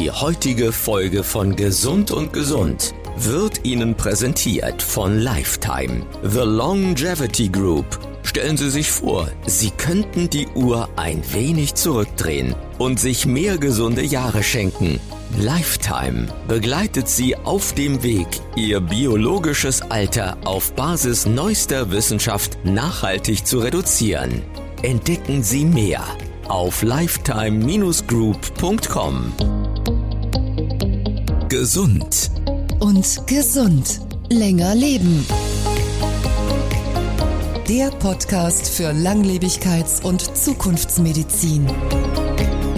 Die heutige Folge von Gesund und Gesund wird Ihnen präsentiert von Lifetime, The Longevity Group. Stellen Sie sich vor, Sie könnten die Uhr ein wenig zurückdrehen und sich mehr gesunde Jahre schenken. Lifetime begleitet Sie auf dem Weg, Ihr biologisches Alter auf Basis neuester Wissenschaft nachhaltig zu reduzieren. Entdecken Sie mehr auf lifetime-group.com. Gesund und gesund. Länger leben. Der Podcast für Langlebigkeits- und Zukunftsmedizin.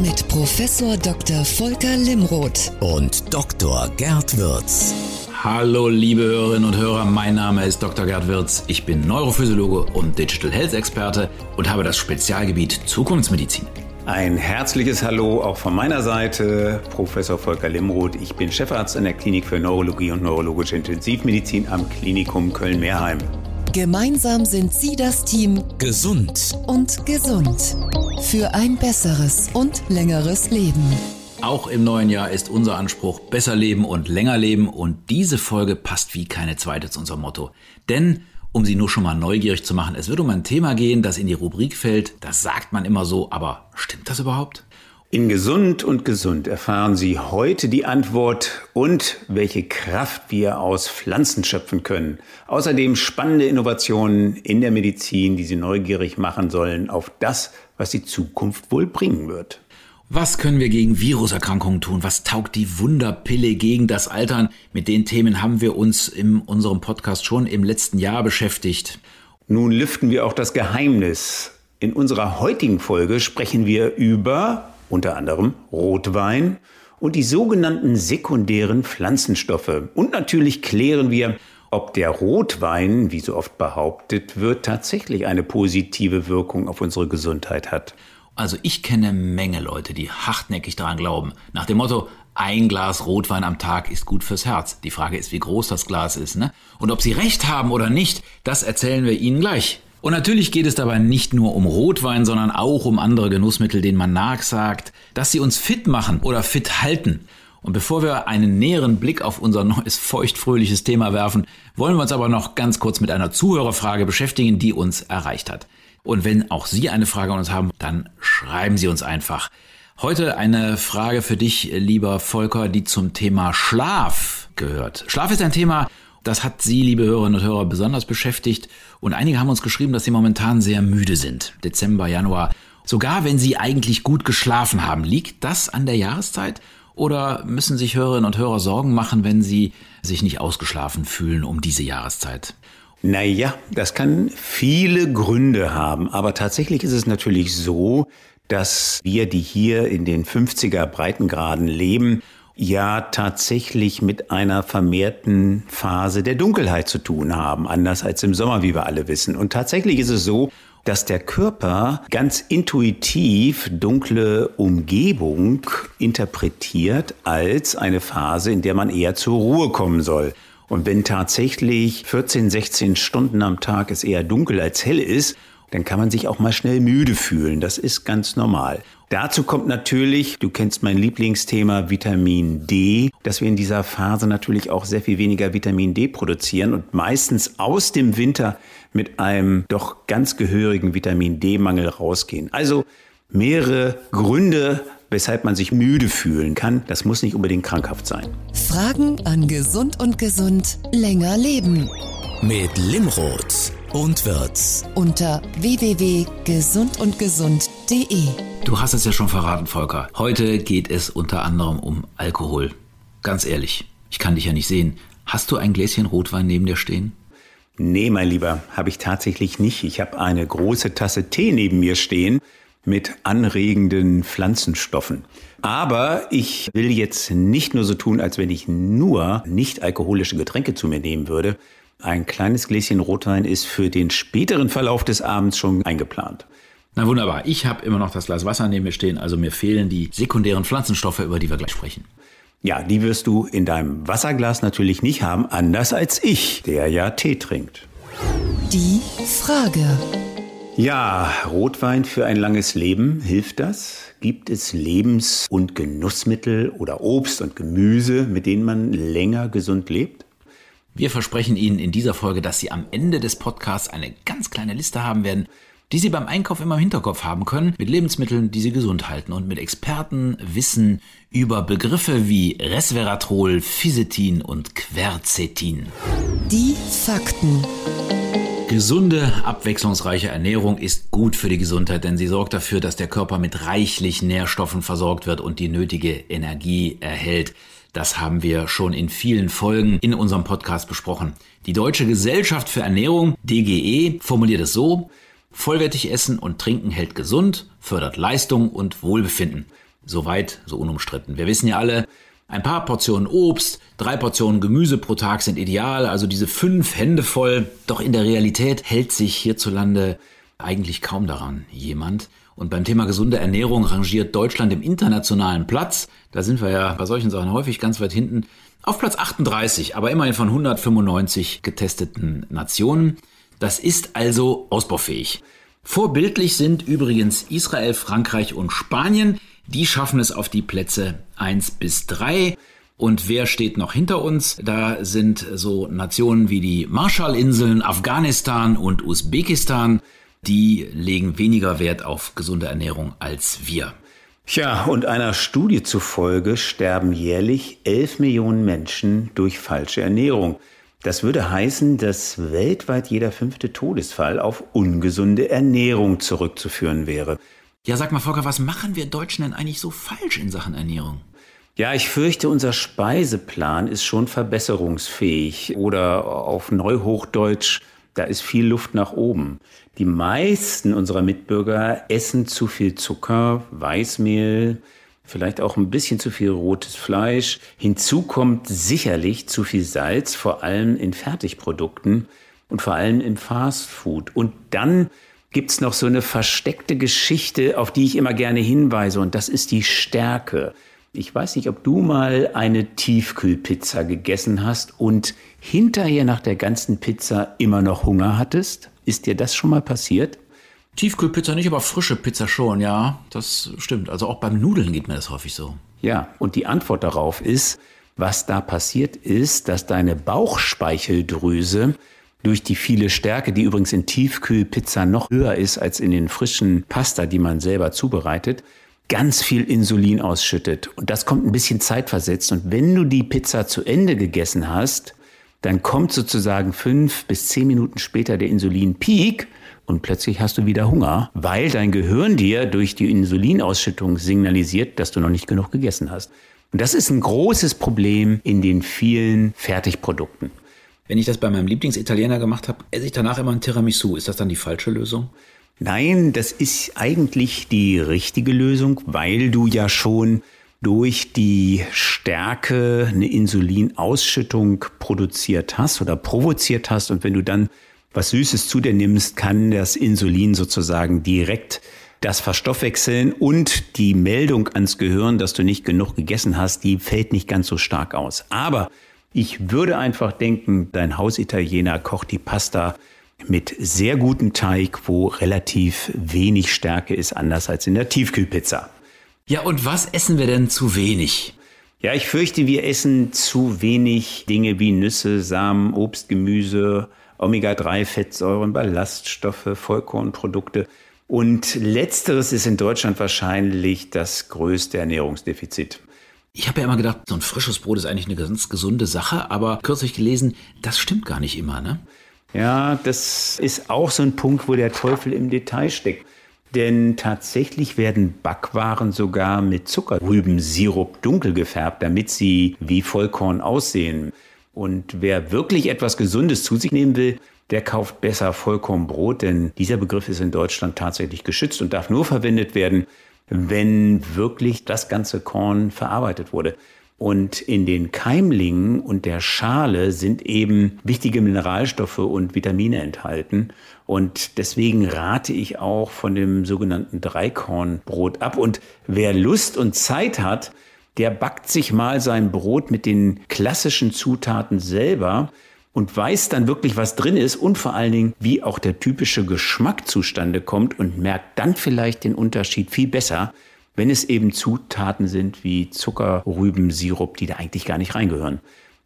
Mit Professor Dr. Volker Limroth und Dr. Gerd Würz. Hallo liebe Hörerinnen und Hörer, mein Name ist Dr. Gerd Wirz. Ich bin Neurophysiologe und Digital Health Experte und habe das Spezialgebiet Zukunftsmedizin. Ein herzliches Hallo auch von meiner Seite, Professor Volker Limroth. Ich bin Chefarzt an der Klinik für Neurologie und Neurologische Intensivmedizin am Klinikum Köln-Mehrheim. Gemeinsam sind Sie das Team Gesund und gesund für ein besseres und längeres Leben. Auch im neuen Jahr ist unser Anspruch besser leben und länger leben und diese Folge passt wie keine zweite zu unserem Motto. Denn um Sie nur schon mal neugierig zu machen, es wird um ein Thema gehen, das in die Rubrik fällt. Das sagt man immer so, aber stimmt das überhaupt? In Gesund und Gesund erfahren Sie heute die Antwort und welche Kraft wir aus Pflanzen schöpfen können. Außerdem spannende Innovationen in der Medizin, die Sie neugierig machen sollen auf das, was die Zukunft wohl bringen wird. Was können wir gegen Viruserkrankungen tun? Was taugt die Wunderpille gegen das Altern? Mit den Themen haben wir uns in unserem Podcast schon im letzten Jahr beschäftigt. Nun lüften wir auch das Geheimnis. In unserer heutigen Folge sprechen wir über unter anderem Rotwein und die sogenannten sekundären Pflanzenstoffe. Und natürlich klären wir, ob der Rotwein, wie so oft behauptet wird, tatsächlich eine positive Wirkung auf unsere Gesundheit hat. Also ich kenne Menge Leute, die hartnäckig daran glauben. Nach dem Motto, ein Glas Rotwein am Tag ist gut fürs Herz. Die Frage ist, wie groß das Glas ist, ne? Und ob sie recht haben oder nicht, das erzählen wir Ihnen gleich. Und natürlich geht es dabei nicht nur um Rotwein, sondern auch um andere Genussmittel, denen man nachsagt, dass sie uns fit machen oder fit halten. Und bevor wir einen näheren Blick auf unser neues feuchtfröhliches Thema werfen, wollen wir uns aber noch ganz kurz mit einer Zuhörerfrage beschäftigen, die uns erreicht hat. Und wenn auch Sie eine Frage an uns haben, dann schreiben Sie uns einfach. Heute eine Frage für dich, lieber Volker, die zum Thema Schlaf gehört. Schlaf ist ein Thema, das hat Sie, liebe Hörerinnen und Hörer, besonders beschäftigt. Und einige haben uns geschrieben, dass sie momentan sehr müde sind. Dezember, Januar. Sogar wenn sie eigentlich gut geschlafen haben. Liegt das an der Jahreszeit? Oder müssen sich Hörerinnen und Hörer Sorgen machen, wenn sie sich nicht ausgeschlafen fühlen um diese Jahreszeit? Naja, das kann viele Gründe haben, aber tatsächlich ist es natürlich so, dass wir, die hier in den 50er Breitengraden leben, ja tatsächlich mit einer vermehrten Phase der Dunkelheit zu tun haben, anders als im Sommer, wie wir alle wissen. Und tatsächlich ist es so, dass der Körper ganz intuitiv dunkle Umgebung interpretiert als eine Phase, in der man eher zur Ruhe kommen soll. Und wenn tatsächlich 14, 16 Stunden am Tag es eher dunkel als hell ist, dann kann man sich auch mal schnell müde fühlen. Das ist ganz normal. Dazu kommt natürlich, du kennst mein Lieblingsthema Vitamin D, dass wir in dieser Phase natürlich auch sehr viel weniger Vitamin D produzieren und meistens aus dem Winter mit einem doch ganz gehörigen Vitamin D-Mangel rausgehen. Also mehrere Gründe, weshalb man sich müde fühlen kann. Das muss nicht unbedingt krankhaft sein. Fragen an Gesund und Gesund länger leben. Mit Limroth und Wirz. Unter www.gesundundgesund.de. Du hast es ja schon verraten, Volker. Heute geht es unter anderem um Alkohol. Ganz ehrlich, ich kann dich ja nicht sehen. Hast du ein Gläschen Rotwein neben dir stehen? Nee, mein Lieber, habe ich tatsächlich nicht. Ich habe eine große Tasse Tee neben mir stehen mit anregenden Pflanzenstoffen. Aber ich will jetzt nicht nur so tun, als wenn ich nur nicht alkoholische Getränke zu mir nehmen würde. Ein kleines Gläschen Rotwein ist für den späteren Verlauf des Abends schon eingeplant. Na wunderbar, ich habe immer noch das Glas Wasser neben mir stehen, also mir fehlen die sekundären Pflanzenstoffe, über die wir gleich sprechen. Ja, die wirst du in deinem Wasserglas natürlich nicht haben, anders als ich, der ja Tee trinkt. Die Frage. Ja, Rotwein für ein langes Leben, hilft das? Gibt es Lebens- und Genussmittel oder Obst und Gemüse, mit denen man länger gesund lebt? Wir versprechen Ihnen in dieser Folge, dass Sie am Ende des Podcasts eine ganz kleine Liste haben werden, die Sie beim Einkauf immer im Hinterkopf haben können, mit Lebensmitteln, die Sie gesund halten und mit Experten Wissen über Begriffe wie Resveratrol, Fisetin und Quercetin. Die Fakten. Gesunde, abwechslungsreiche Ernährung ist gut für die Gesundheit, denn sie sorgt dafür, dass der Körper mit reichlich Nährstoffen versorgt wird und die nötige Energie erhält. Das haben wir schon in vielen Folgen in unserem Podcast besprochen. Die Deutsche Gesellschaft für Ernährung, DGE, formuliert es so, vollwertig essen und trinken hält gesund, fördert Leistung und Wohlbefinden. Soweit, so unumstritten. Wir wissen ja alle, ein paar Portionen Obst, drei Portionen Gemüse pro Tag sind ideal, also diese fünf Hände voll. Doch in der Realität hält sich hierzulande eigentlich kaum daran jemand. Und beim Thema gesunde Ernährung rangiert Deutschland im internationalen Platz. Da sind wir ja bei solchen Sachen häufig ganz weit hinten. Auf Platz 38, aber immerhin von 195 getesteten Nationen. Das ist also ausbaufähig. Vorbildlich sind übrigens Israel, Frankreich und Spanien. Die schaffen es auf die Plätze 1 bis 3. Und wer steht noch hinter uns? Da sind so Nationen wie die Marshallinseln, Afghanistan und Usbekistan. Die legen weniger Wert auf gesunde Ernährung als wir. Tja, und einer Studie zufolge sterben jährlich 11 Millionen Menschen durch falsche Ernährung. Das würde heißen, dass weltweit jeder fünfte Todesfall auf ungesunde Ernährung zurückzuführen wäre. Ja, sag mal, Volker, was machen wir Deutschen denn eigentlich so falsch in Sachen Ernährung? Ja, ich fürchte, unser Speiseplan ist schon verbesserungsfähig oder auf Neuhochdeutsch, da ist viel Luft nach oben. Die meisten unserer Mitbürger essen zu viel Zucker, Weißmehl, vielleicht auch ein bisschen zu viel rotes Fleisch. Hinzu kommt sicherlich zu viel Salz, vor allem in Fertigprodukten und vor allem im Fastfood. Und dann gibt's noch so eine versteckte Geschichte, auf die ich immer gerne hinweise, und das ist die Stärke. Ich weiß nicht, ob du mal eine Tiefkühlpizza gegessen hast und hinterher nach der ganzen Pizza immer noch Hunger hattest. Ist dir das schon mal passiert? Tiefkühlpizza nicht, aber frische Pizza schon, ja. Das stimmt. Also auch beim Nudeln geht mir das häufig so. Ja, und die Antwort darauf ist, was da passiert ist, dass deine Bauchspeicheldrüse durch die viele Stärke, die übrigens in Tiefkühlpizza noch höher ist als in den frischen Pasta, die man selber zubereitet, ganz viel Insulin ausschüttet. Und das kommt ein bisschen zeitversetzt. Und wenn du die Pizza zu Ende gegessen hast, dann kommt sozusagen fünf bis zehn Minuten später der Insulinpeak und plötzlich hast du wieder Hunger, weil dein Gehirn dir durch die Insulinausschüttung signalisiert, dass du noch nicht genug gegessen hast. Und das ist ein großes Problem in den vielen Fertigprodukten. Wenn ich das bei meinem Lieblingsitaliener gemacht habe, esse ich danach immer ein Tiramisu. Ist das dann die falsche Lösung? Nein, das ist eigentlich die richtige Lösung, weil du ja schon durch die Stärke eine Insulinausschüttung produziert hast oder provoziert hast. Und wenn du dann was Süßes zu dir nimmst, kann das Insulin sozusagen direkt das verstoffwechseln und die Meldung ans Gehirn, dass du nicht genug gegessen hast, die fällt nicht ganz so stark aus. Aber ich würde einfach denken, dein Hausitaliener kocht die Pasta mit sehr gutem Teig, wo relativ wenig Stärke ist, anders als in der Tiefkühlpizza. Ja, und was essen wir denn zu wenig? Ja, ich fürchte, wir essen zu wenig Dinge wie Nüsse, Samen, Obst, Gemüse, Omega-3-Fettsäuren, Ballaststoffe, Vollkornprodukte. Und letzteres ist in Deutschland wahrscheinlich das größte Ernährungsdefizit. Ich habe ja immer gedacht, so ein frisches Brot ist eigentlich eine ganz gesunde Sache, aber kürzlich gelesen, das stimmt gar nicht immer, ne? Ja, das ist auch so ein Punkt, wo der Teufel im Detail steckt. Denn tatsächlich werden Backwaren sogar mit Zuckerrübensirup dunkel gefärbt, damit sie wie Vollkorn aussehen. Und wer wirklich etwas Gesundes zu sich nehmen will, der kauft besser Vollkornbrot, denn dieser Begriff ist in Deutschland tatsächlich geschützt und darf nur verwendet werden, wenn wirklich das ganze Korn verarbeitet wurde. Und in den Keimlingen und der Schale sind eben wichtige Mineralstoffe und Vitamine enthalten. Und deswegen rate ich auch von dem sogenannten Dreikornbrot ab. Und wer Lust und Zeit hat, der backt sich mal sein Brot mit den klassischen Zutaten selber. Und weiß dann wirklich, was drin ist und vor allen Dingen, wie auch der typische Geschmack zustande kommt und merkt dann vielleicht den Unterschied viel besser, wenn es eben Zutaten sind wie Zucker, Rübensirup, die da eigentlich gar nicht reingehören.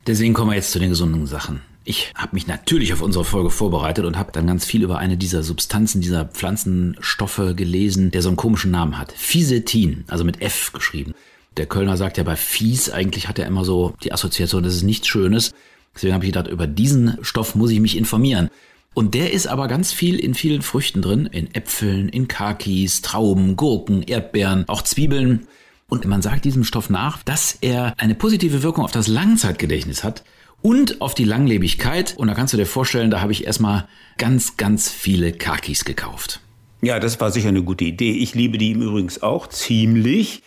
Deswegen kommen wir jetzt zu den gesunden Sachen. Ich habe mich natürlich auf unsere Folge vorbereitet und habe dann ganz viel über eine dieser Substanzen, dieser Pflanzenstoffe gelesen, der so einen komischen Namen hat. Fisetin, also mit F geschrieben. Der Kölner sagt ja bei Fies, eigentlich hat er immer so die Assoziation, das ist nichts Schönes. Deswegen habe ich gedacht, über diesen Stoff muss ich mich informieren. Und der ist aber ganz viel in vielen Früchten drin, in Äpfeln, in Kakis, Trauben, Gurken, Erdbeeren, auch Zwiebeln. Und man sagt diesem Stoff nach, dass er eine positive Wirkung auf das Langzeitgedächtnis hat und auf die Langlebigkeit. Und da kannst du dir vorstellen, da habe ich erstmal ganz, ganz viele Kakis gekauft. Ja, das war sicher eine gute Idee. Ich liebe die im Übrigen auch ziemlich.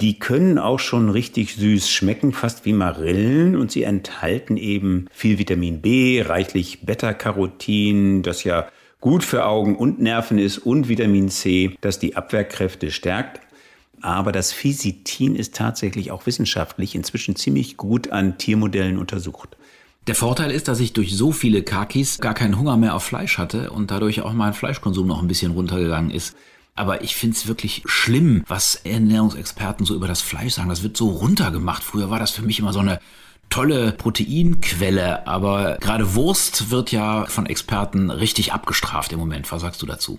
Die können auch schon richtig süß schmecken, fast wie Marillen und sie enthalten eben viel Vitamin B, reichlich Beta-Carotin, das ja gut für Augen und Nerven ist und Vitamin C, das die Abwehrkräfte stärkt. Aber das Physitin ist tatsächlich auch wissenschaftlich inzwischen ziemlich gut an Tiermodellen untersucht. Der Vorteil ist, dass ich durch so viele Kakis gar keinen Hunger mehr auf Fleisch hatte und dadurch auch mein Fleischkonsum noch ein bisschen runtergegangen ist. Aber ich finde es wirklich schlimm, was Ernährungsexperten so über das Fleisch sagen. Das wird so runtergemacht. Früher war das für mich immer so eine tolle Proteinquelle, aber gerade Wurst wird ja von Experten richtig abgestraft im Moment. Was sagst du dazu?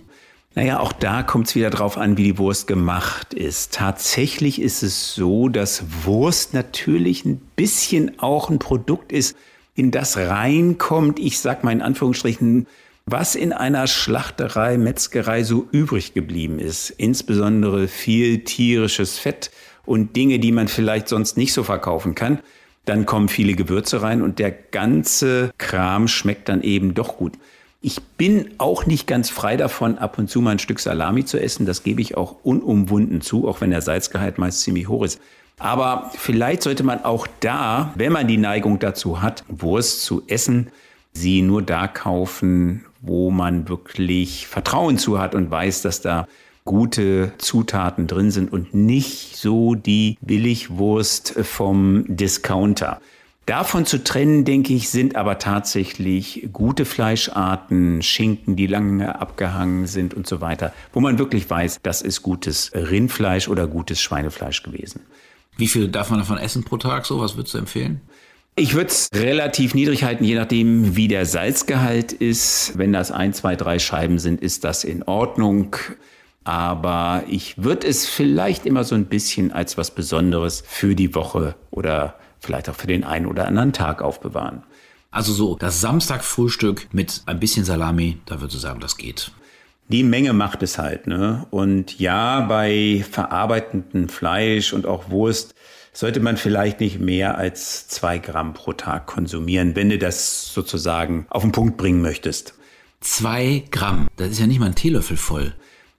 Naja, auch da kommt es wieder drauf an, wie die Wurst gemacht ist. Tatsächlich ist es so, dass Wurst natürlich ein bisschen auch ein Produkt ist, in das reinkommt, ich sag mal in Anführungsstrichen, was in einer Schlachterei, Metzgerei so übrig geblieben ist. Insbesondere viel tierisches Fett und Dinge, die man vielleicht sonst nicht so verkaufen kann. Dann kommen viele Gewürze rein und der ganze Kram schmeckt dann eben doch gut. Ich bin auch nicht ganz frei davon, ab und zu mal ein Stück Salami zu essen. Das gebe ich auch unumwunden zu, auch wenn der Salzgehalt meist ziemlich hoch ist. Aber vielleicht sollte man auch da, wenn man die Neigung dazu hat, Wurst zu essen, sie nur da kaufen, wo man wirklich Vertrauen zu hat und weiß, dass da gute Zutaten drin sind und nicht so die Billigwurst vom Discounter. Davon zu trennen, denke ich, sind aber tatsächlich gute Fleischarten, Schinken, die lange abgehangen sind und so weiter, wo man wirklich weiß, das ist gutes Rindfleisch oder gutes Schweinefleisch gewesen. Wie viel darf man davon essen pro Tag? So, was würdest du empfehlen? Ich würde es relativ niedrig halten, je nachdem, wie der Salzgehalt ist. Wenn das ein, zwei, drei Scheiben sind, ist das in Ordnung. Aber ich würde es vielleicht immer so ein bisschen als was Besonderes für die Woche oder vielleicht auch für den einen oder anderen Tag aufbewahren. Also so, das Samstagfrühstück mit ein bisschen Salami, da würdest du sagen, das geht. Die Menge macht es halt, ne? Und ja, bei verarbeitendem Fleisch und auch Wurst sollte man vielleicht nicht mehr als zwei Gramm pro Tag konsumieren, wenn du das sozusagen auf den Punkt bringen möchtest. Zwei Gramm, das ist ja nicht mal ein Teelöffel voll.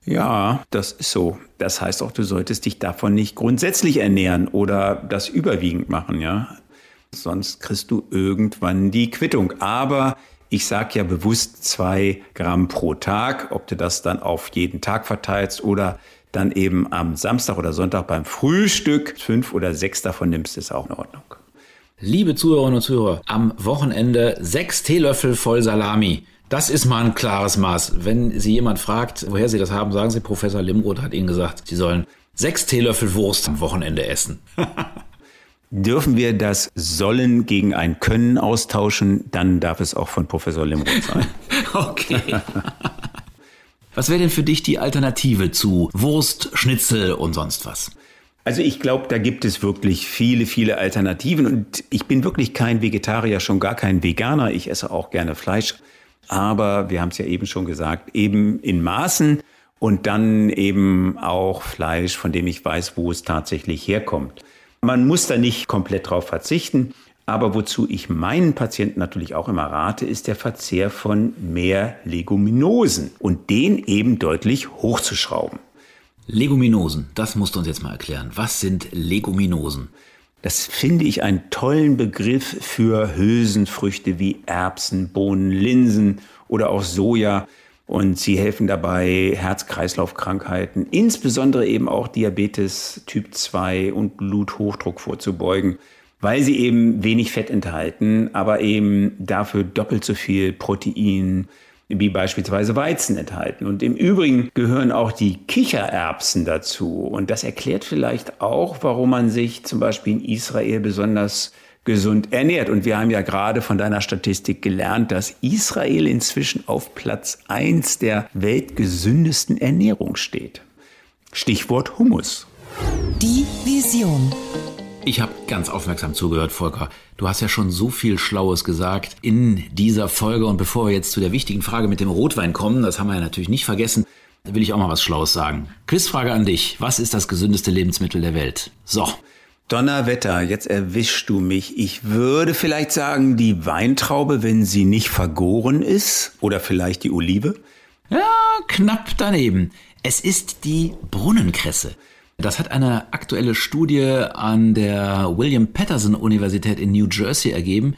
Ja, das ist so. Das heißt auch, du solltest dich davon nicht grundsätzlich ernähren oder das überwiegend machen, ja. Sonst kriegst du irgendwann die Quittung. Aber ich sage ja bewusst zwei Gramm pro Tag, ob du das dann auf jeden Tag verteilst oder dann eben am Samstag oder Sonntag beim Frühstück fünf oder sechs davon nimmst, ist auch in Ordnung. Liebe Zuhörerinnen und Zuhörer, am Wochenende sechs Teelöffel voll Salami. Das ist mal ein klares Maß. Wenn Sie jemand fragt, woher Sie das haben, sagen Sie, Professor Limroth hat Ihnen gesagt, Sie sollen sechs Teelöffel Wurst am Wochenende essen. Dürfen wir das Sollen gegen ein Können austauschen, dann darf es auch von Professor Limroth sein. okay. was wäre denn für dich die Alternative zu Wurst, Schnitzel und sonst was? Also ich glaube, da gibt es wirklich viele, viele Alternativen und ich bin wirklich kein Vegetarier, schon gar kein Veganer. Ich esse auch gerne Fleisch. Aber wir haben es ja eben schon gesagt, eben in Maßen und dann eben auch Fleisch, von dem ich weiß, wo es tatsächlich herkommt. Man muss da nicht komplett drauf verzichten. Aber wozu ich meinen Patienten natürlich auch immer rate, ist der Verzehr von mehr Leguminosen und den eben deutlich hochzuschrauben. Leguminosen, das musst du uns jetzt mal erklären. Was sind Leguminosen? Das finde ich einen tollen Begriff für Hülsenfrüchte wie Erbsen, Bohnen, Linsen oder auch Soja. Und sie helfen dabei, Herz-Kreislauf-Krankheiten, insbesondere eben auch Diabetes Typ 2 und Bluthochdruck vorzubeugen. Weil sie eben wenig Fett enthalten, aber eben dafür doppelt so viel Protein wie beispielsweise Weizen enthalten. Und im Übrigen gehören auch die Kichererbsen dazu. Und das erklärt vielleicht auch, warum man sich zum Beispiel in Israel besonders gesund ernährt. Und wir haben ja gerade von deiner Statistik gelernt, dass Israel inzwischen auf Platz eins der weltgesündesten Ernährung steht. Stichwort Hummus. Die Vision. Ich habe ganz aufmerksam zugehört, Volker. Du hast ja schon so viel Schlaues gesagt in dieser Folge. Und bevor wir jetzt zu der wichtigen Frage mit dem Rotwein kommen, das haben wir ja natürlich nicht vergessen, will ich auch mal was Schlaues sagen. Quizfrage an dich. Was ist das gesündeste Lebensmittel der Welt? So. Donnerwetter, jetzt erwischst du mich. Ich würde vielleicht sagen, die Weintraube, wenn sie nicht vergoren ist. Oder vielleicht die Olive. Ja, knapp daneben. Es ist die Brunnenkresse. Das hat eine aktuelle Studie an der William Patterson Universität in New Jersey ergeben.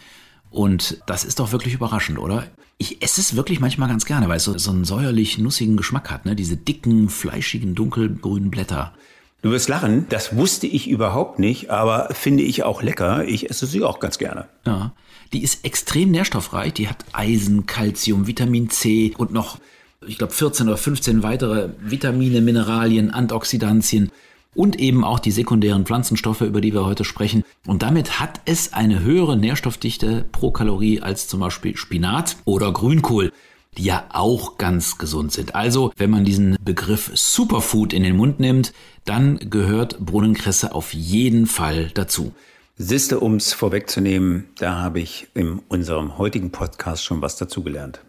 Und das ist doch wirklich überraschend, oder? Ich esse es wirklich manchmal ganz gerne, weil es so, so einen säuerlich nussigen Geschmack hat, ne? Diese dicken, fleischigen, dunkelgrünen Blätter. Du wirst lachen, das wusste ich überhaupt nicht, aber finde ich auch lecker. Ich esse sie auch ganz gerne. Ja, die ist extrem nährstoffreich. Die hat Eisen, Calcium, Vitamin C und noch, ich glaube, 14 oder 15 weitere Vitamine, Mineralien, Antioxidantien und eben auch die sekundären Pflanzenstoffe, über die wir heute sprechen. Und damit hat es eine höhere Nährstoffdichte pro Kalorie als zum Beispiel Spinat oder Grünkohl die ja auch ganz gesund sind. Also, wenn man diesen Begriff Superfood in den Mund nimmt, dann gehört Brunnenkresse auf jeden Fall dazu. Siste, ums vorwegzunehmen, da habe ich in unserem heutigen Podcast schon was dazugelernt.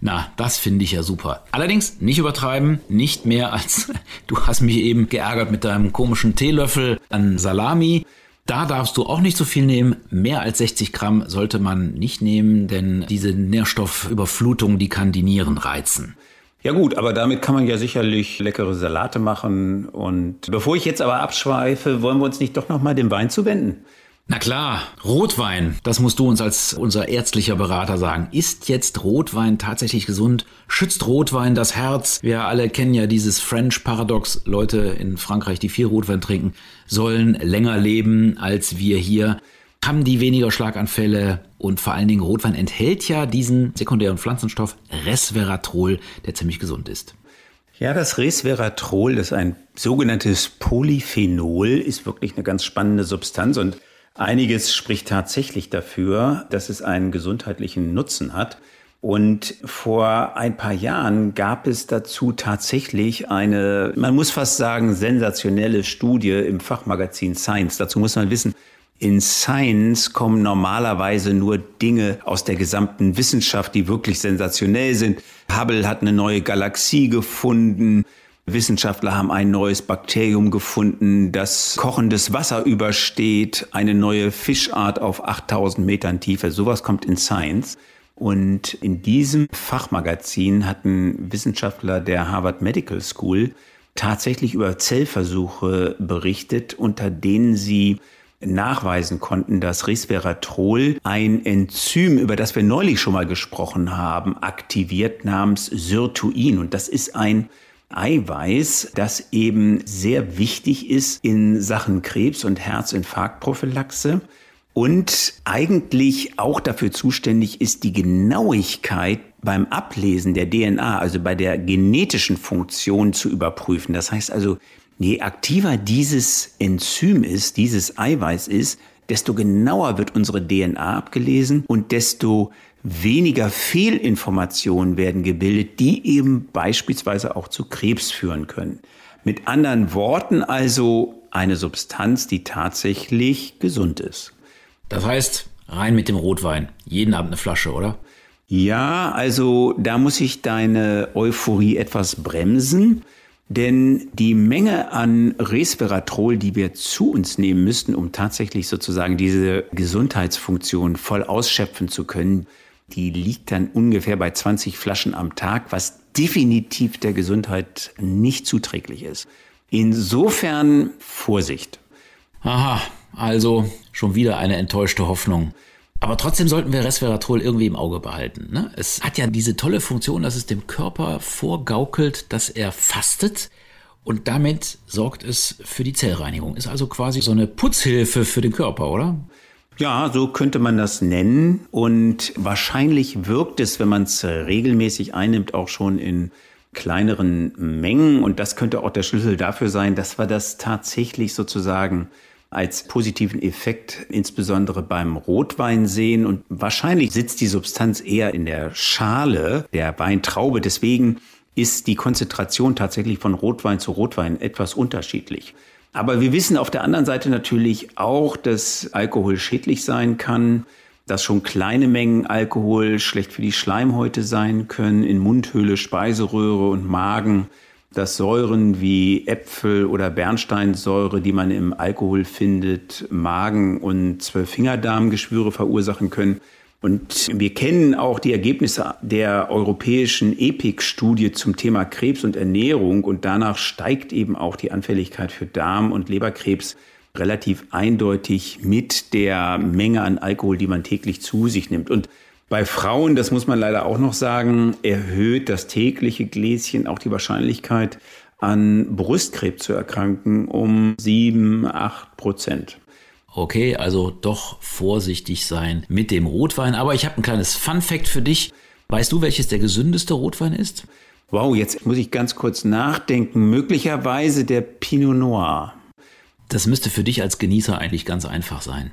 Na, das finde ich ja super. Allerdings nicht übertreiben, nicht mehr als du hast mich eben geärgert mit deinem komischen Teelöffel an Salami. Da darfst du auch nicht so viel nehmen. Mehr als 60 Gramm sollte man nicht nehmen, denn diese Nährstoffüberflutung, die kann die Nieren reizen. Ja gut, aber damit kann man ja sicherlich leckere Salate machen. Und bevor ich jetzt aber abschweife, wollen wir uns nicht doch nochmal dem Wein zuwenden. Na klar, Rotwein, das musst du uns als unser ärztlicher Berater sagen. Ist jetzt Rotwein tatsächlich gesund? Schützt Rotwein das Herz? Wir alle kennen ja dieses French Paradox. Leute in Frankreich, die viel Rotwein trinken, sollen länger leben als wir hier. Haben die weniger Schlaganfälle und vor allen Dingen Rotwein enthält ja diesen sekundären Pflanzenstoff Resveratrol, der ziemlich gesund ist. Ja, das Resveratrol, das ist ein sogenanntes Polyphenol, ist wirklich eine ganz spannende Substanz und Einiges spricht tatsächlich dafür, dass es einen gesundheitlichen Nutzen hat. Und vor ein paar Jahren gab es dazu tatsächlich eine, man muss fast sagen, sensationelle Studie im Fachmagazin Science. Dazu muss man wissen, in Science kommen normalerweise nur Dinge aus der gesamten Wissenschaft, die wirklich sensationell sind. Hubble hat eine neue Galaxie gefunden. Wissenschaftler haben ein neues Bakterium gefunden, das kochendes Wasser übersteht, eine neue Fischart auf 8000 Metern Tiefe. Sowas kommt in Science. Und in diesem Fachmagazin hatten Wissenschaftler der Harvard Medical School tatsächlich über Zellversuche berichtet, unter denen sie nachweisen konnten, dass Resveratrol ein Enzym, über das wir neulich schon mal gesprochen haben, aktiviert namens Sirtuin. Und das ist ein Eiweiß, das eben sehr wichtig ist in Sachen Krebs und Herzinfarktprophylaxe und eigentlich auch dafür zuständig ist, die Genauigkeit beim Ablesen der DNA, also bei der genetischen Funktion zu überprüfen. Das heißt also, je aktiver dieses Enzym ist, dieses Eiweiß ist, desto genauer wird unsere DNA abgelesen und desto weniger Fehlinformationen werden gebildet, die eben beispielsweise auch zu Krebs führen können. Mit anderen Worten also eine Substanz, die tatsächlich gesund ist. Das heißt, rein mit dem Rotwein. Jeden Abend eine Flasche, oder? Ja, also da muss ich deine Euphorie etwas bremsen. Denn die Menge an Resveratrol, die wir zu uns nehmen müssten, um tatsächlich sozusagen diese Gesundheitsfunktion voll ausschöpfen zu können, die liegt dann ungefähr bei 20 Flaschen am Tag, was definitiv der Gesundheit nicht zuträglich ist. Insofern Vorsicht. Aha, also schon wieder eine enttäuschte Hoffnung. Aber trotzdem sollten wir Resveratrol irgendwie im Auge behalten. Ne? Es hat ja diese tolle Funktion, dass es dem Körper vorgaukelt, dass er fastet. Und damit sorgt es für die Zellreinigung. Ist also quasi so eine Putzhilfe für den Körper, oder? Ja, so könnte man das nennen. Und wahrscheinlich wirkt es, wenn man es regelmäßig einnimmt, auch schon in kleineren Mengen. Und das könnte auch der Schlüssel dafür sein, dass wir das tatsächlich sozusagen als positiven Effekt insbesondere beim Rotwein sehen. Und wahrscheinlich sitzt die Substanz eher in der Schale der Weintraube. Deswegen ist die Konzentration tatsächlich von Rotwein zu Rotwein etwas unterschiedlich. Aber wir wissen auf der anderen Seite natürlich auch, dass Alkohol schädlich sein kann, dass schon kleine Mengen Alkohol schlecht für die Schleimhäute sein können, in Mundhöhle, Speiseröhre und Magen, dass Säuren wie Äpfel oder Bernsteinsäure, die man im Alkohol findet, Magen- und Zwölffingerdarmgeschwüre verursachen können. Und wir kennen auch die Ergebnisse der europäischen EPIC-Studie zum Thema Krebs und Ernährung. Und danach steigt eben auch die Anfälligkeit für Darm- und Leberkrebs relativ eindeutig mit der Menge an Alkohol, die man täglich zu sich nimmt. Und bei Frauen, das muss man leider auch noch sagen, erhöht das tägliche Gläschen auch die Wahrscheinlichkeit, an Brustkrebs zu erkranken um sieben, acht Prozent. Okay, also doch vorsichtig sein mit dem Rotwein. Aber ich habe ein kleines Fun Fact für dich. Weißt du, welches der gesündeste Rotwein ist? Wow, jetzt muss ich ganz kurz nachdenken. Möglicherweise der Pinot Noir. Das müsste für dich als Genießer eigentlich ganz einfach sein.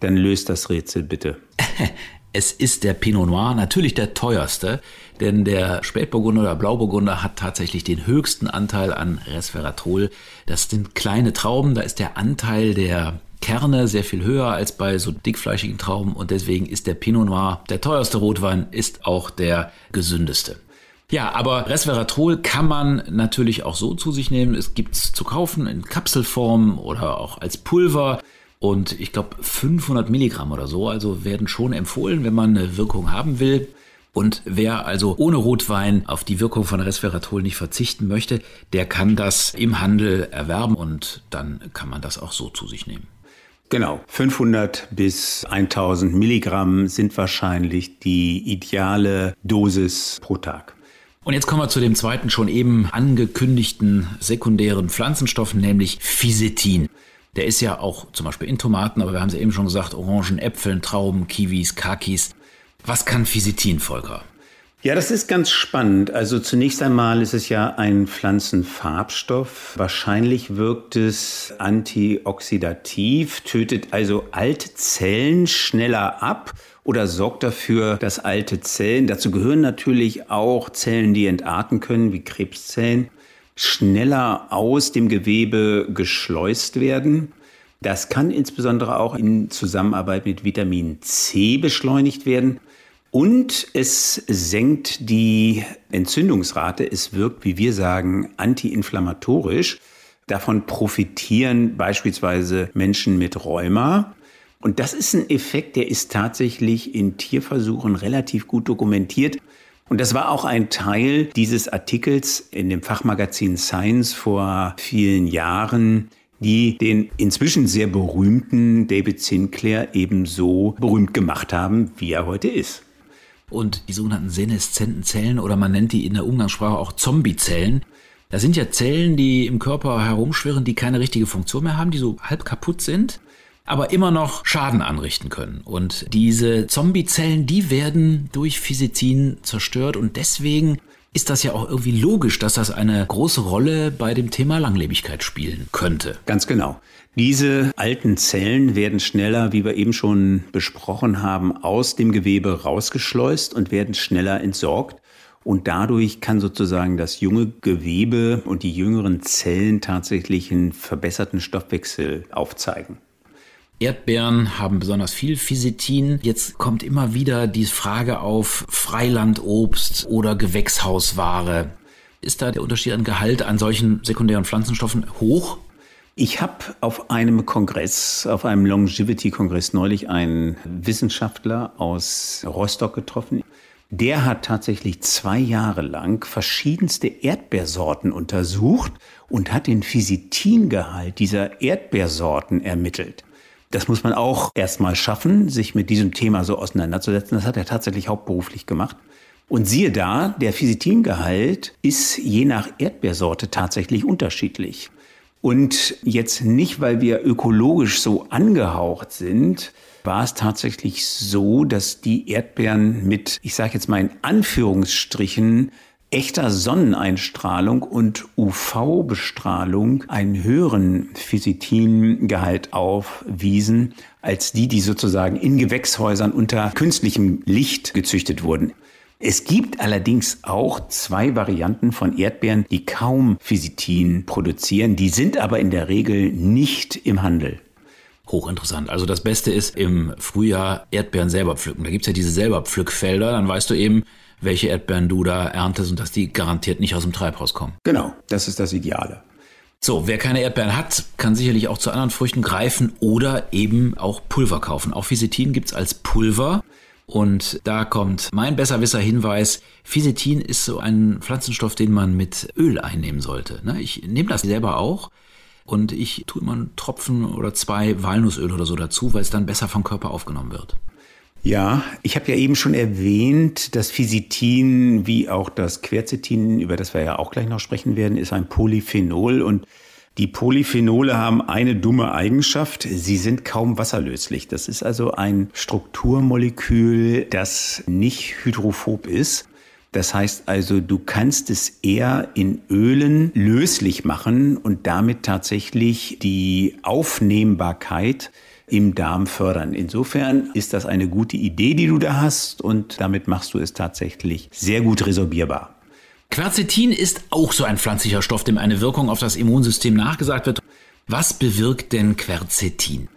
Dann löst das Rätsel bitte. Es ist der Pinot Noir, natürlich der teuerste, denn der Spätburgunder oder Blauburgunder hat tatsächlich den höchsten Anteil an Resveratrol. Das sind kleine Trauben, da ist der Anteil der Kerne sehr viel höher als bei so dickfleischigen Trauben und deswegen ist der Pinot Noir der teuerste Rotwein, ist auch der gesündeste. Ja, aber Resveratrol kann man natürlich auch so zu sich nehmen. Es gibt's zu kaufen in Kapselform oder auch als Pulver. Und ich glaube 500 Milligramm oder so, also werden schon empfohlen, wenn man eine Wirkung haben will. Und wer also ohne Rotwein auf die Wirkung von Resveratrol nicht verzichten möchte, der kann das im Handel erwerben und dann kann man das auch so zu sich nehmen. Genau, 500 bis 1000 Milligramm sind wahrscheinlich die ideale Dosis pro Tag. Und jetzt kommen wir zu dem zweiten schon eben angekündigten sekundären Pflanzenstoff, nämlich Fisetin. Der ist ja auch zum Beispiel in Tomaten, aber wir haben es eben schon gesagt, Orangen, Äpfeln, Trauben, Kiwis, Kakis. Was kann Fisetin, Volker? Ja, das ist ganz spannend. Also zunächst einmal ist es ja ein Pflanzenfarbstoff. Wahrscheinlich wirkt es antioxidativ, tötet also alte Zellen schneller ab oder sorgt dafür, dass alte Zellen, dazu gehören natürlich auch Zellen, die entarten können, wie Krebszellen, schneller aus dem Gewebe geschleust werden. Das kann insbesondere auch in Zusammenarbeit mit Vitamin C beschleunigt werden. Und es senkt die Entzündungsrate. Es wirkt, wie wir sagen, antiinflammatorisch. Davon profitieren beispielsweise Menschen mit Rheuma. Und das ist ein Effekt, der ist tatsächlich in Tierversuchen relativ gut dokumentiert. Und das war auch ein Teil dieses Artikels in dem Fachmagazin Science vor vielen Jahren, die den inzwischen sehr berühmten David Sinclair ebenso berühmt gemacht haben, wie er heute ist. Und die sogenannten seneszenten Zellen oder man nennt die in der Umgangssprache auch Zombiezellen. Das sind ja Zellen, die im Körper herumschwirren, die keine richtige Funktion mehr haben, die so halb kaputt sind aber immer noch Schaden anrichten können. Und diese Zombiezellen, die werden durch Physizin zerstört und deswegen ist das ja auch irgendwie logisch, dass das eine große Rolle bei dem Thema Langlebigkeit spielen könnte. Ganz genau. Diese alten Zellen werden schneller, wie wir eben schon besprochen haben, aus dem Gewebe rausgeschleust und werden schneller entsorgt. Und dadurch kann sozusagen das junge Gewebe und die jüngeren Zellen tatsächlich einen verbesserten Stoffwechsel aufzeigen. Erdbeeren haben besonders viel Physetin. Jetzt kommt immer wieder die Frage auf Freilandobst oder Gewächshausware. Ist da der Unterschied an Gehalt an solchen sekundären Pflanzenstoffen hoch? Ich habe auf einem Kongress, auf einem Longevity-Kongress neulich einen Wissenschaftler aus Rostock getroffen. Der hat tatsächlich zwei Jahre lang verschiedenste Erdbeersorten untersucht und hat den Physitingehalt dieser Erdbeersorten ermittelt. Das muss man auch erstmal schaffen, sich mit diesem Thema so auseinanderzusetzen. Das hat er tatsächlich hauptberuflich gemacht. Und siehe da, der Physitingehalt ist je nach Erdbeersorte tatsächlich unterschiedlich. Und jetzt nicht, weil wir ökologisch so angehaucht sind, war es tatsächlich so, dass die Erdbeeren mit, ich sage jetzt mal in Anführungsstrichen, echter Sonneneinstrahlung und UV-Bestrahlung einen höheren Physitingehalt aufwiesen als die, die sozusagen in Gewächshäusern unter künstlichem Licht gezüchtet wurden. Es gibt allerdings auch zwei Varianten von Erdbeeren, die kaum Physitin produzieren. Die sind aber in der Regel nicht im Handel. Hochinteressant. Also das Beste ist im Frühjahr Erdbeeren selber pflücken. Da gibt's ja diese selber Pflückfelder. Dann weißt du eben, welche Erdbeeren du da erntest und dass die garantiert nicht aus dem Treibhaus kommen. Genau, das ist das Ideale. So, wer keine Erdbeeren hat, kann sicherlich auch zu anderen Früchten greifen oder eben auch Pulver kaufen. Auch Fisetin gibt's als Pulver. Und da kommt mein besserwisser Hinweis. Fisetin ist so ein Pflanzenstoff, den man mit Öl einnehmen sollte. Ne? Ich nehme das selber auch. Und ich tue immer einen Tropfen oder zwei Walnussöl oder so dazu, weil es dann besser vom Körper aufgenommen wird. Ja, ich habe ja eben schon erwähnt, das Physitin wie auch das Quercetin, über das wir ja auch gleich noch sprechen werden, ist ein Polyphenol und die Polyphenole haben eine dumme Eigenschaft, sie sind kaum wasserlöslich. Das ist also ein Strukturmolekül, das nicht hydrophob ist. Das heißt also, du kannst es eher in Ölen löslich machen und damit tatsächlich die Aufnehmbarkeit im Darm fördern. Insofern ist das eine gute Idee, die du da hast und damit machst du es tatsächlich sehr gut resorbierbar. Quercetin ist auch so ein pflanzlicher Stoff, dem eine Wirkung auf das Immunsystem nachgesagt wird. Was bewirkt denn Quercetin?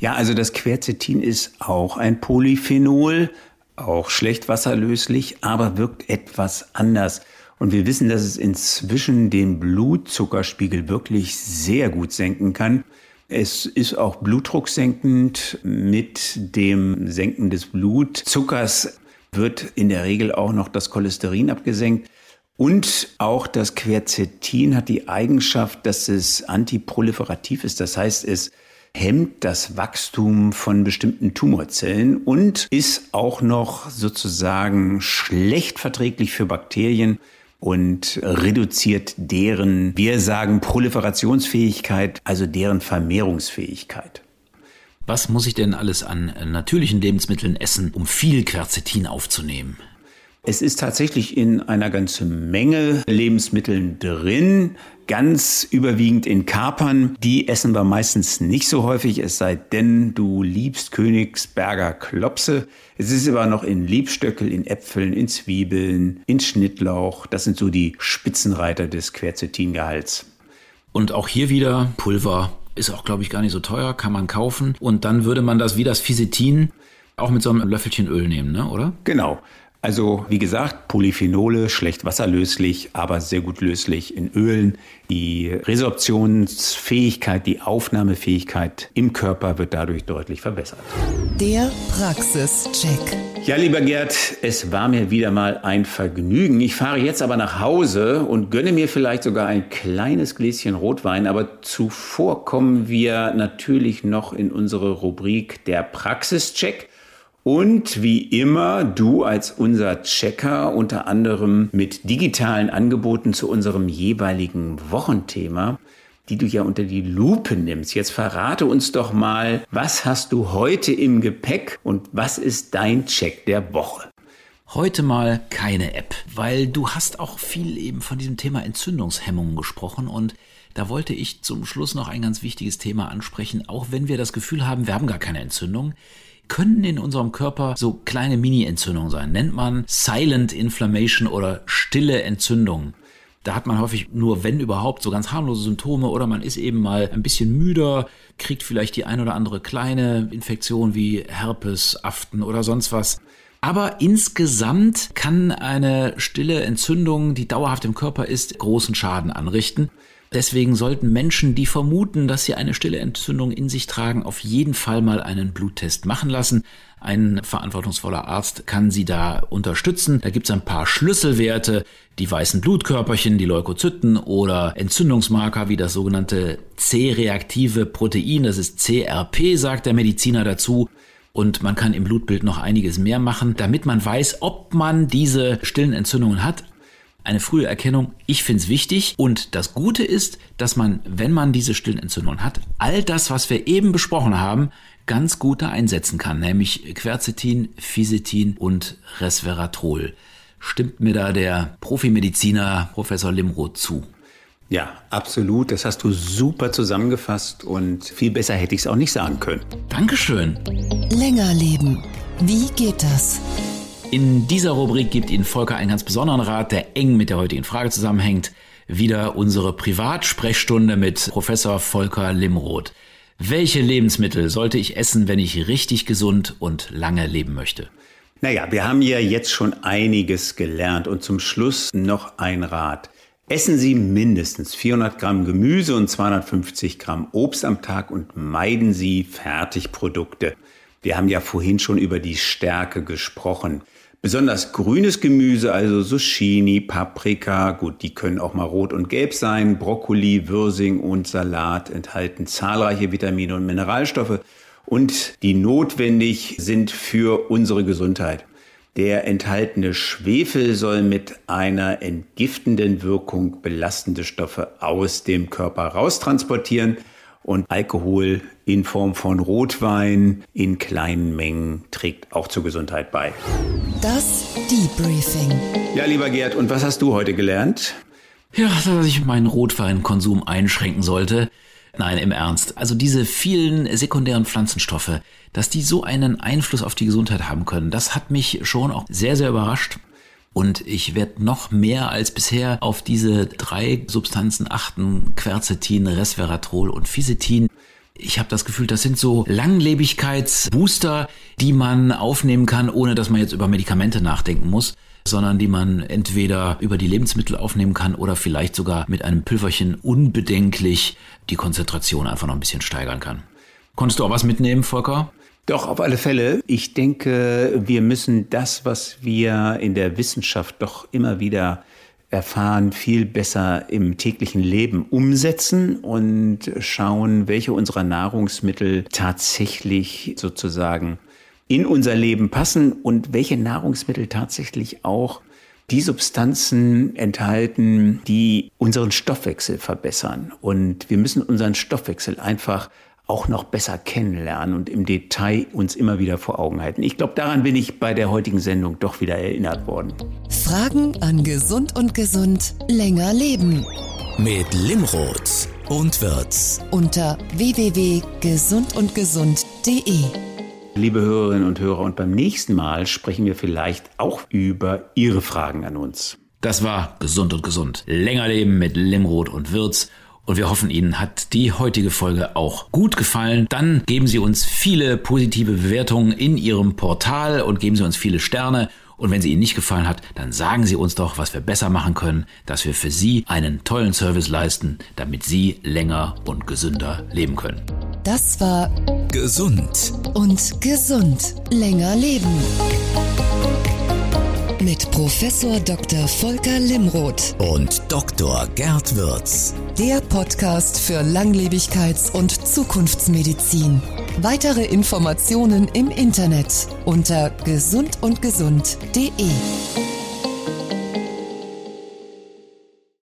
Ja, also das Quercetin ist auch ein Polyphenol, auch schlecht wasserlöslich, aber wirkt etwas anders. Und wir wissen, dass es inzwischen den Blutzuckerspiegel wirklich sehr gut senken kann. Es ist auch blutdrucksenkend. Mit dem Senken des Blutzuckers wird in der Regel auch noch das Cholesterin abgesenkt. Und auch das Quercetin hat die Eigenschaft, dass es antiproliferativ ist. Das heißt, es hemmt das Wachstum von bestimmten Tumorzellen und ist auch noch sozusagen schlecht verträglich für Bakterien und reduziert deren, wir sagen, Proliferationsfähigkeit, also deren Vermehrungsfähigkeit. Was muss ich denn alles an natürlichen Lebensmitteln essen, um viel Quercetin aufzunehmen? Es ist tatsächlich in einer ganzen Menge Lebensmitteln drin, ganz überwiegend in Kapern. Die essen wir meistens nicht so häufig, es sei denn, du liebst Königsberger Klopse. Es ist aber noch in Liebstöckel, in Äpfeln, in Zwiebeln, in Schnittlauch. Das sind so die Spitzenreiter des Quercetingehalts. Und auch hier wieder Pulver ist auch, glaube ich, gar nicht so teuer, kann man kaufen. Und dann würde man das wie das Fisetin auch mit so einem Löffelchen Öl nehmen, ne? oder? Genau. Also wie gesagt, Polyphenole, schlecht wasserlöslich, aber sehr gut löslich in Ölen. Die Resorptionsfähigkeit, die Aufnahmefähigkeit im Körper wird dadurch deutlich verbessert. Der Praxischeck. Ja, lieber Gerd, es war mir wieder mal ein Vergnügen. Ich fahre jetzt aber nach Hause und gönne mir vielleicht sogar ein kleines Gläschen Rotwein. Aber zuvor kommen wir natürlich noch in unsere Rubrik der Praxischeck. Und wie immer, du als unser Checker unter anderem mit digitalen Angeboten zu unserem jeweiligen Wochenthema, die du ja unter die Lupe nimmst. Jetzt verrate uns doch mal, was hast du heute im Gepäck und was ist dein Check der Woche? Heute mal keine App, weil du hast auch viel eben von diesem Thema Entzündungshemmungen gesprochen und da wollte ich zum Schluss noch ein ganz wichtiges Thema ansprechen, auch wenn wir das Gefühl haben, wir haben gar keine Entzündung können in unserem Körper so kleine Mini-Entzündungen sein. Nennt man Silent Inflammation oder stille Entzündung. Da hat man häufig nur, wenn überhaupt, so ganz harmlose Symptome oder man ist eben mal ein bisschen müder, kriegt vielleicht die ein oder andere kleine Infektion wie Herpes, Aften oder sonst was. Aber insgesamt kann eine stille Entzündung, die dauerhaft im Körper ist, großen Schaden anrichten. Deswegen sollten Menschen, die vermuten, dass sie eine stille Entzündung in sich tragen, auf jeden Fall mal einen Bluttest machen lassen. Ein verantwortungsvoller Arzt kann sie da unterstützen. Da gibt es ein paar Schlüsselwerte, die weißen Blutkörperchen, die Leukozyten oder Entzündungsmarker wie das sogenannte C-reaktive Protein, das ist CRP, sagt der Mediziner dazu. Und man kann im Blutbild noch einiges mehr machen, damit man weiß, ob man diese stillen Entzündungen hat eine frühe Erkennung. Ich finde es wichtig. Und das Gute ist, dass man, wenn man diese Stillentzündung hat, all das, was wir eben besprochen haben, ganz gut da einsetzen kann, nämlich Quercetin, Fisetin und Resveratrol. Stimmt mir da der Profimediziner Professor Limroth zu? Ja, absolut. Das hast du super zusammengefasst und viel besser hätte ich es auch nicht sagen können. Dankeschön. Länger leben. Wie geht das? In dieser Rubrik gibt Ihnen Volker einen ganz besonderen Rat, der eng mit der heutigen Frage zusammenhängt. Wieder unsere Privatsprechstunde mit Professor Volker Limroth. Welche Lebensmittel sollte ich essen, wenn ich richtig gesund und lange leben möchte? Naja, wir haben ja jetzt schon einiges gelernt und zum Schluss noch ein Rat. Essen Sie mindestens 400 Gramm Gemüse und 250 Gramm Obst am Tag und meiden Sie Fertigprodukte. Wir haben ja vorhin schon über die Stärke gesprochen. Besonders grünes Gemüse, also Zucchini, Paprika, gut, die können auch mal rot und gelb sein. Brokkoli, Würsing und Salat enthalten zahlreiche Vitamine und Mineralstoffe und die notwendig sind für unsere Gesundheit. Der enthaltene Schwefel soll mit einer entgiftenden Wirkung belastende Stoffe aus dem Körper raustransportieren und Alkohol in Form von Rotwein in kleinen Mengen trägt auch zur Gesundheit bei. Das Debriefing. Ja, lieber Gerd, und was hast du heute gelernt? Ja, dass ich meinen Rotweinkonsum einschränken sollte. Nein, im Ernst. Also diese vielen sekundären Pflanzenstoffe, dass die so einen Einfluss auf die Gesundheit haben können, das hat mich schon auch sehr, sehr überrascht. Und ich werde noch mehr als bisher auf diese drei Substanzen achten, Quercetin, Resveratrol und Fisetin. Ich habe das Gefühl, das sind so Langlebigkeitsbooster, die man aufnehmen kann, ohne dass man jetzt über Medikamente nachdenken muss, sondern die man entweder über die Lebensmittel aufnehmen kann oder vielleicht sogar mit einem Pülverchen unbedenklich die Konzentration einfach noch ein bisschen steigern kann. Konntest du auch was mitnehmen, Volker? Doch, auf alle Fälle. Ich denke, wir müssen das, was wir in der Wissenschaft doch immer wieder erfahren, viel besser im täglichen Leben umsetzen und schauen, welche unserer Nahrungsmittel tatsächlich sozusagen in unser Leben passen und welche Nahrungsmittel tatsächlich auch die Substanzen enthalten, die unseren Stoffwechsel verbessern. Und wir müssen unseren Stoffwechsel einfach auch noch besser kennenlernen und im Detail uns immer wieder vor Augen halten. Ich glaube, daran bin ich bei der heutigen Sendung doch wieder erinnert worden. Fragen an Gesund und Gesund länger leben. Mit Limroth und Wirz. Unter www.gesundundgesund.de. Liebe Hörerinnen und Hörer, und beim nächsten Mal sprechen wir vielleicht auch über Ihre Fragen an uns. Das war Gesund und Gesund. Länger leben mit Limroth und Wirz. Und wir hoffen, Ihnen hat die heutige Folge auch gut gefallen. Dann geben Sie uns viele positive Bewertungen in Ihrem Portal und geben Sie uns viele Sterne. Und wenn sie Ihnen nicht gefallen hat, dann sagen Sie uns doch, was wir besser machen können, dass wir für Sie einen tollen Service leisten, damit Sie länger und gesünder leben können. Das war Gesund und gesund länger leben. Mit Professor Dr. Volker Limroth. und Dr. Gerd Wirz. Der Podcast für Langlebigkeits- und Zukunftsmedizin. Weitere Informationen im Internet unter gesundundgesund.de.